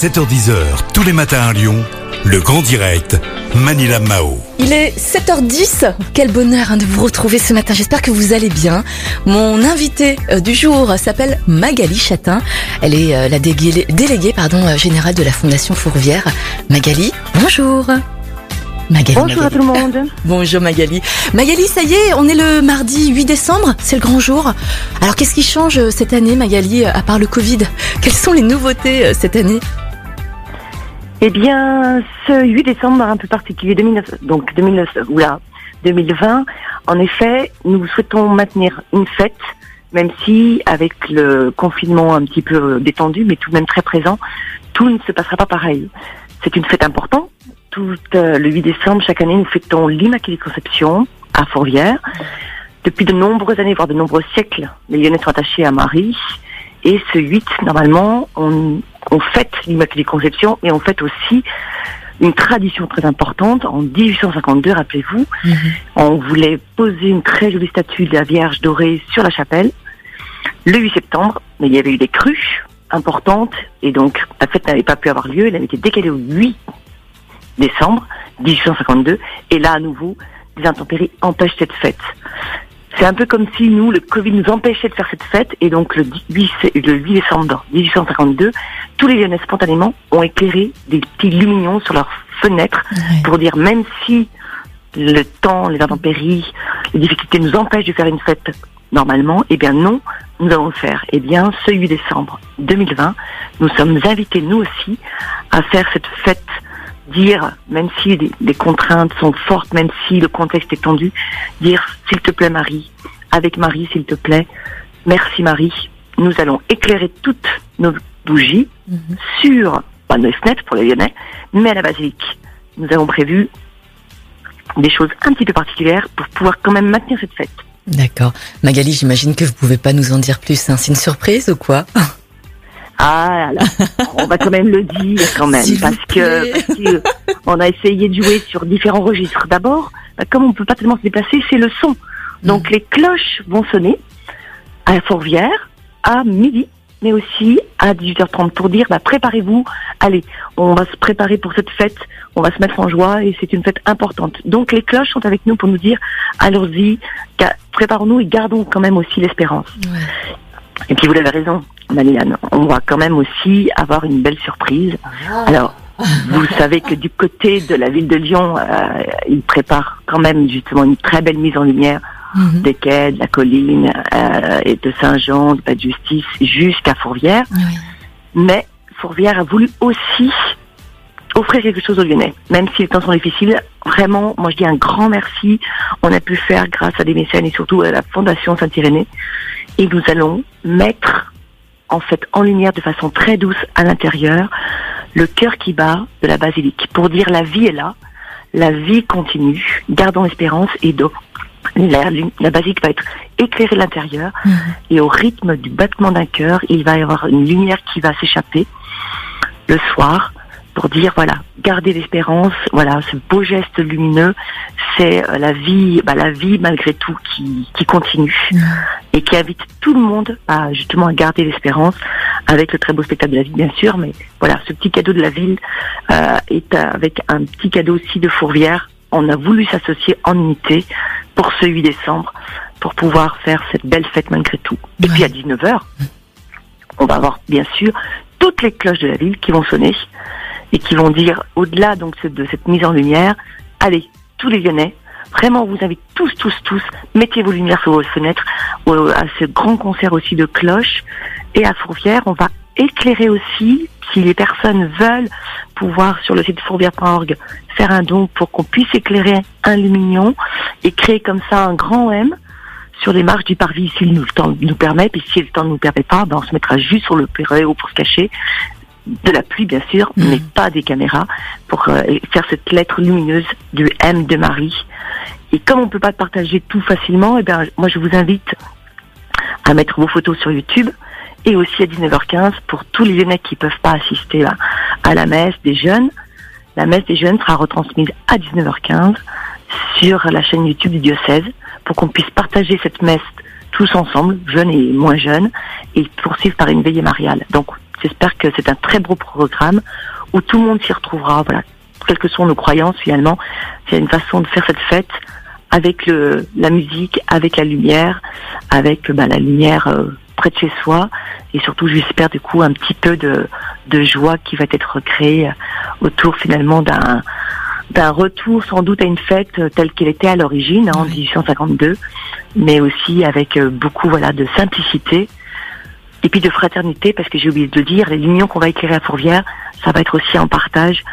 7h10h, tous les matins à Lyon, le grand direct, Manila Mao. Il est 7h10. Quel bonheur hein, de vous retrouver ce matin. J'espère que vous allez bien. Mon invité euh, du jour s'appelle Magali Chatin. Elle est euh, la déléguée, déléguée pardon, euh, générale de la Fondation Fourvière. Magali, bonjour. Magali, Bonjour à tout le monde. Bonjour Magali. Magali, ça y est, on est le mardi 8 décembre, c'est le grand jour. Alors qu'est-ce qui change cette année Magali, à part le Covid? Quelles sont les nouveautés cette année? Eh bien, ce 8 décembre un peu particulier, 2009, donc 2009, oula, 2020, en effet, nous souhaitons maintenir une fête, même si avec le confinement un petit peu détendu, mais tout de même très présent, tout ne se passera pas pareil. C'est une fête importante. Tout euh, le 8 décembre, chaque année, nous fêtons l'Immaculée Conception à Fourvière. Depuis de nombreuses années, voire de nombreux siècles, les Lyonnais sont attachés à Marie. Et ce 8, normalement, on, on fête l'Immaculée Conception et on fête aussi une tradition très importante. En 1852, rappelez-vous, mhm. on voulait poser une très jolie statue de la Vierge dorée sur la chapelle. Le 8 septembre, mais il y avait eu des crues importantes et donc la fête n'avait pas pu avoir lieu. Elle avait été décalée au 8 décembre 1852 et là à nouveau, des intempéries empêchent cette fête. C'est un peu comme si nous, le Covid nous empêchait de faire cette fête et donc le 8, le 8 décembre 1852, tous les Lyonnais spontanément ont éclairé des petits lumignons sur leurs fenêtres pour dire même si le temps, les intempéries, les difficultés nous empêchent de faire une fête normalement, eh bien non, nous allons le faire. Eh bien, ce 8 décembre 2020, nous sommes invités nous aussi à faire cette fête dire, même si les, contraintes sont fortes, même si le contexte est tendu, dire s'il te plaît Marie, avec Marie s'il te plaît, merci Marie, nous allons éclairer toutes nos bougies mhm. sur pas nos fenêtres pour les Lyonnais, mais à la basilique. Nous avons prévu des choses un petit peu particulières pour pouvoir quand même maintenir cette fête. D'accord. Magali, j'imagine que vous pouvez pas nous en dire plus. Hein. C'est une surprise ou quoi? Ah, là, on va quand même le dire quand même, parce que, on a essayé de jouer sur différents registres. D'abord, bah, comme on peut pas tellement se déplacer, c'est le son. Donc mm. les cloches vont sonner à Fourvière à midi, mais aussi à 18h30 pour dire bah, préparez-vous, allez, on va se préparer pour cette fête, on va se mettre en joie et c'est une fête importante. Donc les cloches sont avec nous pour nous dire allons-y, préparons-nous et gardons quand même aussi l'espérance. Et puis vous avez raison, On va quand même aussi avoir une belle surprise. Ah. Alors, vous savez que du côté de la ville de Lyon, euh, ils préparent quand même justement une très belle mise en lumière mhm. des quais, de la colline euh, et de Saint-Jean, de Pas de Justice, jusqu'à Fourvière. Mais Fourvière a voulu aussi offrir quelque chose aux Lyonnais, même si les temps sont difficiles. Vraiment, moi je dis un grand merci. On a pu faire grâce à des mécènes et surtout à la Fondation Saint-Irénée. Et nous allons mettre en fait en lumière de façon très douce à l'intérieur le cœur qui bat de la basilique. Pour dire la vie est là, la vie continue, gardons l'espérance et donc la, la basilique va être éclairée à l'intérieur mhm. et au rythme du battement d'un cœur, il va y avoir une lumière qui va s'échapper le soir pour dire voilà, garder l'espérance, voilà, ce beau geste lumineux, c'est euh, la vie, bah, la vie malgré tout qui, qui continue et qui invite tout le monde à justement à garder l'espérance avec le très beau spectacle de la vie bien sûr, mais voilà, ce petit cadeau de la ville euh, est avec un petit cadeau aussi de Fourvière. On a voulu s'associer en unité pour ce 8 décembre pour pouvoir faire cette belle fête malgré tout. Et puis à 19h, on va avoir bien sûr toutes les cloches de la ville qui vont sonner et qui vont dire, au-delà donc de cette mise en lumière, allez, tous les Lyonnais, vraiment on vous invite tous, tous, tous, mettez vos lumières sur vos fenêtres, à ce grand concert aussi de cloches, et à Fourvière, on va éclairer aussi, si les personnes veulent pouvoir sur le site fourvière.org faire un don pour qu'on puisse éclairer un lumignon et créer comme ça un grand M sur les marches du parvis si le temps nous permet, puis si le temps ne nous permet pas, ben on se mettra juste sur le ou pour se cacher de la pluie bien sûr, mm. mais pas des caméras, pour euh, faire cette lettre lumineuse du M de Marie. Et comme on peut pas partager tout facilement, eh bien, moi je vous invite à mettre vos photos sur YouTube et aussi à 19h15 pour tous les Lyonnais qui peuvent pas assister à la messe des jeunes. La messe des jeunes sera retransmise à 19h15 sur la chaîne YouTube du diocèse pour qu'on puisse partager cette messe tous ensemble, jeunes et moins jeunes, et poursuivre par une veillée mariale. Donc J'espère que c'est un très beau programme où tout le monde s'y retrouvera. Voilà, quelles que soient nos croyances finalement, c'est une façon de faire cette fête avec le, la musique, avec la lumière, avec bah, la lumière euh, près de chez soi, et surtout j'espère du coup un petit peu de, de joie qui va être créée autour finalement d'un d'un retour sans doute à une fête telle qu'elle était à l'origine hein, en 1852, mais aussi avec euh, beaucoup voilà de simplicité et puis de fraternité parce que j'ai oublié de le dire, l'union qu'on va éclairer à Fourvière, ça va être aussi en partage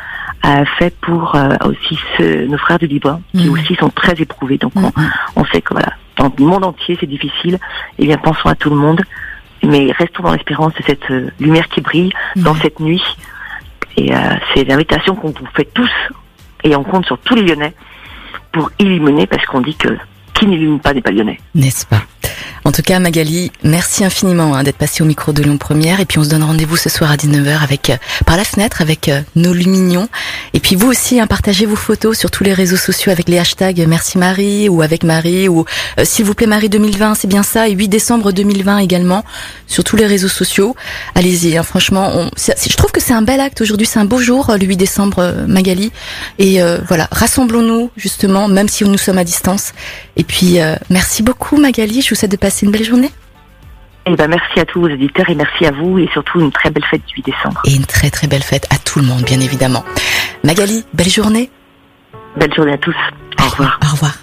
fait pour euh, aussi ce, nos frères du Liban qui Mhm. aussi sont très éprouvés. Donc on, Mhm. on sait que voilà, dans le monde entier c'est difficile. Et bien pensons à tout le monde, mais restons dans l'espérance de cette euh, lumière qui brille dans Mhm. cette nuit. Et euh, c'est l'invitation qu'on vous fait tous, et on compte sur tous les Lyonnais pour illuminer, parce qu'on dit que qui n'illumine pas n'est pas lyonnais. N'est-ce pas? En tout cas, Magali, merci infiniment hein, d'être passée au micro de Lyon Première. Et puis on se donne rendez-vous ce soir à 19h avec euh, par la fenêtre avec euh, nos lumignons. Et puis vous aussi, hein, partagez vos photos sur tous les réseaux sociaux avec les hashtags Merci Marie ou avec Marie ou euh, S'il vous plaît Marie 2020, c'est bien ça. Et 8 décembre 2020 également sur tous les réseaux sociaux. Allez-y, hein, franchement, je trouve que c'est un bel acte aujourd'hui. C'est un beau jour, le 8 décembre, Magali. Et voilà, rassemblons-nous justement, même si nous sommes à distance. Et puis, merci beaucoup Magali, je vous souhaite de une belle journée Et ben merci à tous vos éditeurs et merci à vous et surtout une très belle fête du 8 décembre. et une très très belle fête à tout le monde, bien évidemment. Magali, belle journée. Belle journée à tous. Au revoir. Au revoir.